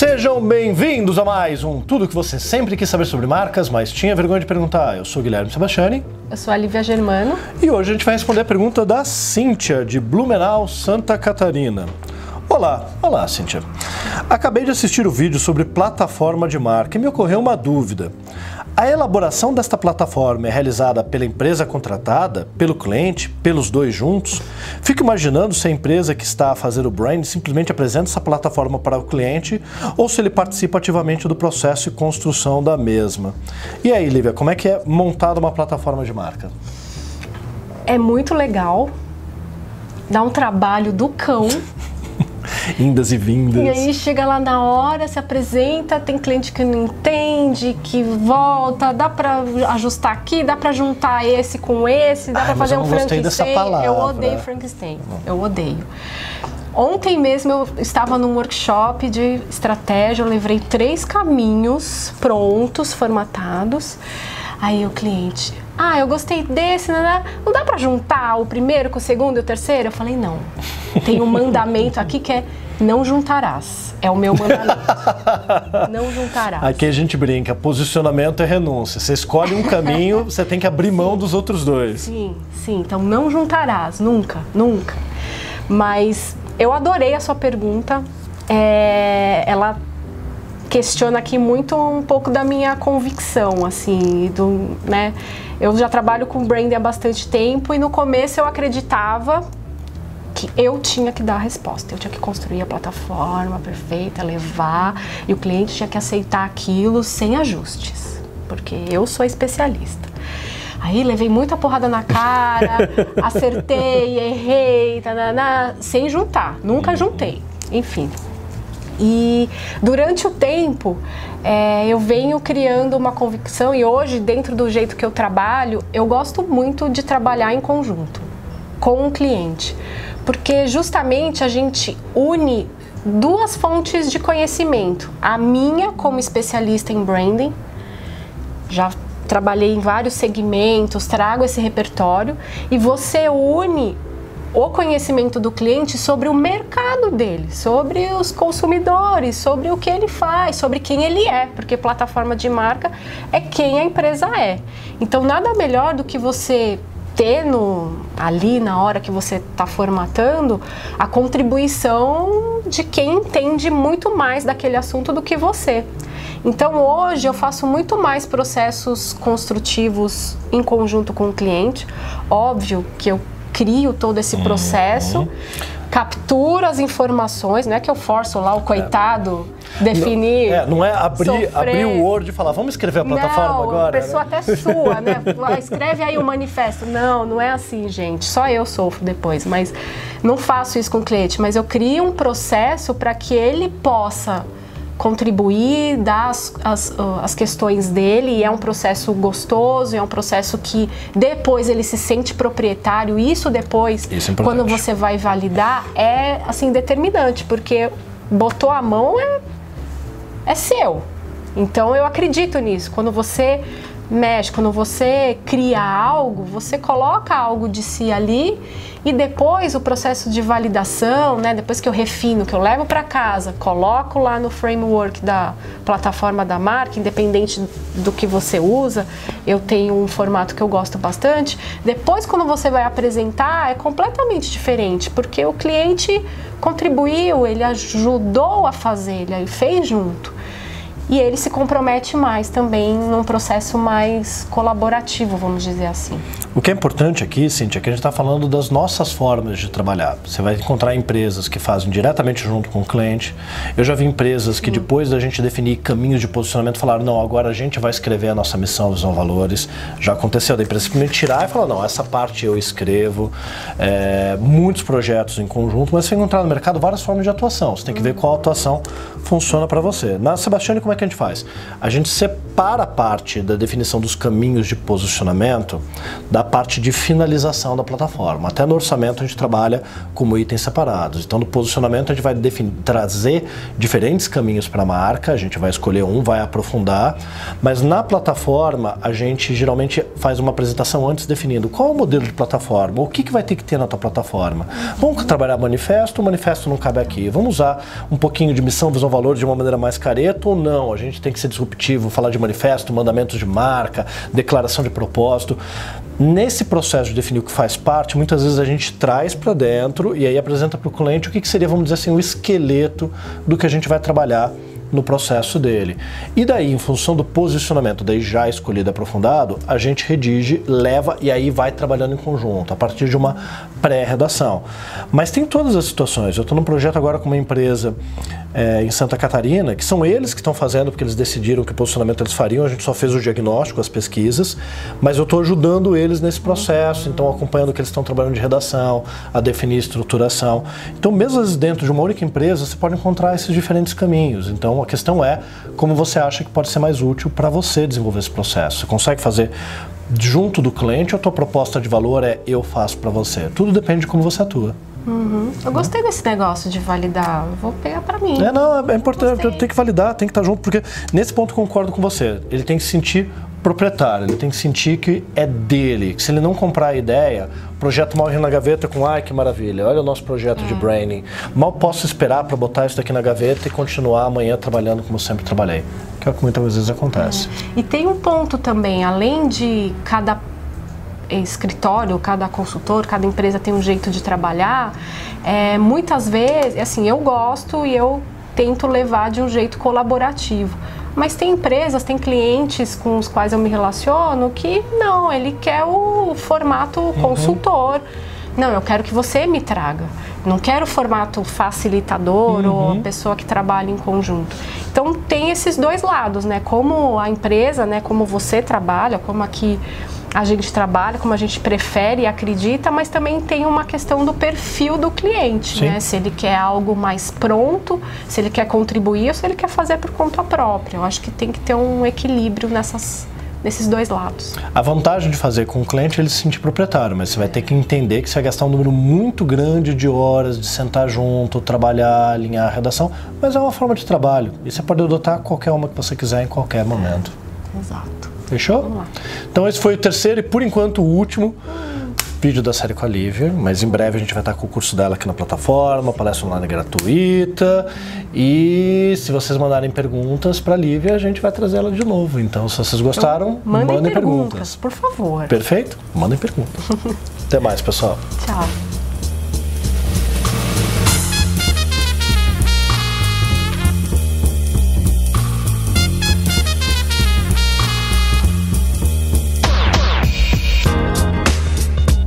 Sejam bem-vindos a mais um Tudo que você sempre quis saber sobre marcas, mas tinha vergonha de perguntar. Eu sou Guilherme Sebastiani. Eu sou a Lívia Germano. E hoje a gente vai responder a pergunta da Cíntia, de Blumenau, Santa Catarina. Olá, olá Cíntia. Acabei de assistir o vídeo sobre plataforma de marca e me ocorreu uma dúvida. A elaboração desta plataforma é realizada pela empresa contratada, pelo cliente, pelos dois juntos? Fico imaginando se a empresa que está a fazer o brand simplesmente apresenta essa plataforma para o cliente ou se ele participa ativamente do processo e construção da mesma. E aí, Lívia, como é que é montada uma plataforma de marca? É muito legal, dá um trabalho do cão. Indas e vindas. E aí chega lá na hora, se apresenta, tem cliente que não entende, que volta, dá pra ajustar aqui, dá pra juntar esse com esse, dá Ai, pra mas fazer um Frankenstein. Eu odeio Frankenstein. Eu odeio. Ontem mesmo eu estava num workshop de estratégia, eu levei três caminhos prontos, formatados. Aí o cliente, ah, eu gostei desse, né, né? não dá pra juntar o primeiro com o segundo e o terceiro? Eu falei, não. Tem um mandamento aqui que é não juntarás. É o meu mandamento. não juntarás. Aqui a gente brinca, posicionamento é renúncia. Você escolhe um caminho, você tem que abrir mão dos outros dois. Sim, sim. Então não juntarás, nunca, nunca. Mas eu adorei a sua pergunta. É, ela questiona aqui muito um pouco da minha convicção, assim, do, né? Eu já trabalho com branding há bastante tempo e no começo eu acreditava que eu tinha que dar a resposta, eu tinha que construir a plataforma perfeita, levar e o cliente tinha que aceitar aquilo sem ajustes, porque eu sou especialista. Aí levei muita porrada na cara, acertei, errei, tananá, sem juntar, nunca juntei, enfim. E durante o tempo, é, eu venho criando uma convicção e hoje, dentro do jeito que eu trabalho, eu gosto muito de trabalhar em conjunto com o cliente, porque justamente a gente une duas fontes de conhecimento. A minha, como especialista em branding, já trabalhei em vários segmentos, trago esse repertório, e você une o conhecimento do cliente sobre o mercado dele, sobre os consumidores, sobre o que ele faz, sobre quem ele é, porque plataforma de marca é quem a empresa é. Então, nada melhor do que você ter no, ali na hora que você está formatando a contribuição de quem entende muito mais daquele assunto do que você. Então hoje eu faço muito mais processos construtivos em conjunto com o cliente. Óbvio que eu crio todo esse processo, uhum. capturo as informações, não é que eu forço lá o coitado é. definir. Não é, não é abrir, abrir o Word e falar, vamos escrever a plataforma não, agora. A pessoa né? até sua, né? Escreve aí o manifesto. Não, não é assim, gente. Só eu sofro depois, mas não faço isso com o cliente, mas eu crio um processo para que ele possa contribuir, dar as, as, as, questões dele, e é um processo gostoso, é um processo que depois ele se sente proprietário. Isso depois, Isso é quando você vai validar, é assim determinante, porque botou a mão é, é seu. Então eu acredito nisso. Quando você mexe, quando você cria algo, você coloca algo de si ali e depois o processo de validação, né, depois que eu refino, que eu levo para casa, coloco lá no framework da plataforma da marca, independente do que você usa, eu tenho um formato que eu gosto bastante. Depois, quando você vai apresentar, é completamente diferente, porque o cliente contribuiu, ele ajudou a fazer, ele fez junto e ele se compromete mais também num processo mais colaborativo, vamos dizer assim. O que é importante aqui, Cintia, é que a gente está falando das nossas formas de trabalhar. Você vai encontrar empresas que fazem diretamente junto com o cliente. Eu já vi empresas que depois da gente definir caminhos de posicionamento falaram, não, agora a gente vai escrever a nossa missão, visão, valores. Já aconteceu da empresa simplesmente tirar e falar, não, essa parte eu escrevo. É, muitos projetos em conjunto, mas você vai encontrar no mercado várias formas de atuação. Você tem que ver qual atuação funciona para você. Na Sebastiane, como é que a gente faz? A gente separa separa a parte da definição dos caminhos de posicionamento da parte de finalização da plataforma. Até no orçamento a gente trabalha como itens separados. Então, no posicionamento a gente vai trazer diferentes caminhos para a marca, a gente vai escolher um, vai aprofundar, mas na plataforma a gente geralmente faz uma apresentação antes definindo qual é o modelo de plataforma, o que, que vai ter que ter na tua plataforma. Vamos trabalhar manifesto, o manifesto não cabe aqui. Vamos usar um pouquinho de missão, visão, valor de uma maneira mais careta ou não? A gente tem que ser disruptivo, falar de manifesto, mandamentos de marca, declaração de propósito. Nesse processo de definir o que faz parte, muitas vezes a gente traz para dentro e aí apresenta para o cliente o que, que seria, vamos dizer assim, o esqueleto do que a gente vai trabalhar no processo dele. E daí, em função do posicionamento daí já escolhido aprofundado, a gente redige, leva e aí vai trabalhando em conjunto, a partir de uma pré-redação. Mas tem todas as situações. Eu estou num projeto agora com uma empresa é, em Santa Catarina, que são eles que estão fazendo, porque eles decidiram que posicionamento eles fariam, a gente só fez o diagnóstico, as pesquisas, mas eu estou ajudando eles nesse processo, então acompanhando que eles estão trabalhando de redação, a definir estruturação. Então, mesmo dentro de uma única empresa, você pode encontrar esses diferentes caminhos. Então, a questão é como você acha que pode ser mais útil para você desenvolver esse processo. Você consegue fazer junto do cliente ou a tua proposta de valor é eu faço para você? Tudo depende de como você atua. Uhum. Eu gostei desse negócio de validar. Vou pegar para mim. É, não, é importante. Tem que validar, tem que estar junto, porque nesse ponto concordo com você. Ele tem que sentir proprietário, ele tem que sentir que é dele. Que se ele não comprar a ideia, o projeto morre na gaveta com ai que maravilha, olha o nosso projeto de branding. Mal posso esperar para botar isso daqui na gaveta e continuar amanhã trabalhando como sempre trabalhei. Que é o que muitas vezes acontece. É. E tem um ponto também, além de cada escritório, cada consultor, cada empresa tem um jeito de trabalhar, é, muitas vezes, assim, eu gosto e eu tento levar de um jeito colaborativo. Mas tem empresas, tem clientes com os quais eu me relaciono que não, ele quer o formato uhum. consultor. Não, eu quero que você me traga. Não quero o formato facilitador uhum. ou pessoa que trabalha em conjunto. Então tem esses dois lados, né? Como a empresa, né? Como você trabalha, como aqui a gente trabalha, como a gente prefere e acredita, mas também tem uma questão do perfil do cliente, né? Se ele quer algo mais pronto, se ele quer contribuir ou se ele quer fazer por conta própria. Eu acho que tem que ter um equilíbrio nessas nesses dois lados. A vantagem de fazer com o cliente é ele se sentir proprietário, mas você vai ter que entender que você vai gastar um número muito grande de horas de sentar junto, trabalhar, alinhar a redação, mas é uma forma de trabalho e você pode adotar qualquer uma que você quiser em qualquer momento. Exato. Fechou? Então esse foi o terceiro e por enquanto o último vídeo da série com a Lívia, mas em breve a gente vai estar com o curso dela aqui na plataforma, palestra online gratuita. E se vocês mandarem perguntas para a Lívia, a gente vai trazer ela de novo. Então, se vocês gostaram, então, mandem, mandem perguntas, perguntas. Por favor. Perfeito? Mandem perguntas. Até mais, pessoal. Tchau.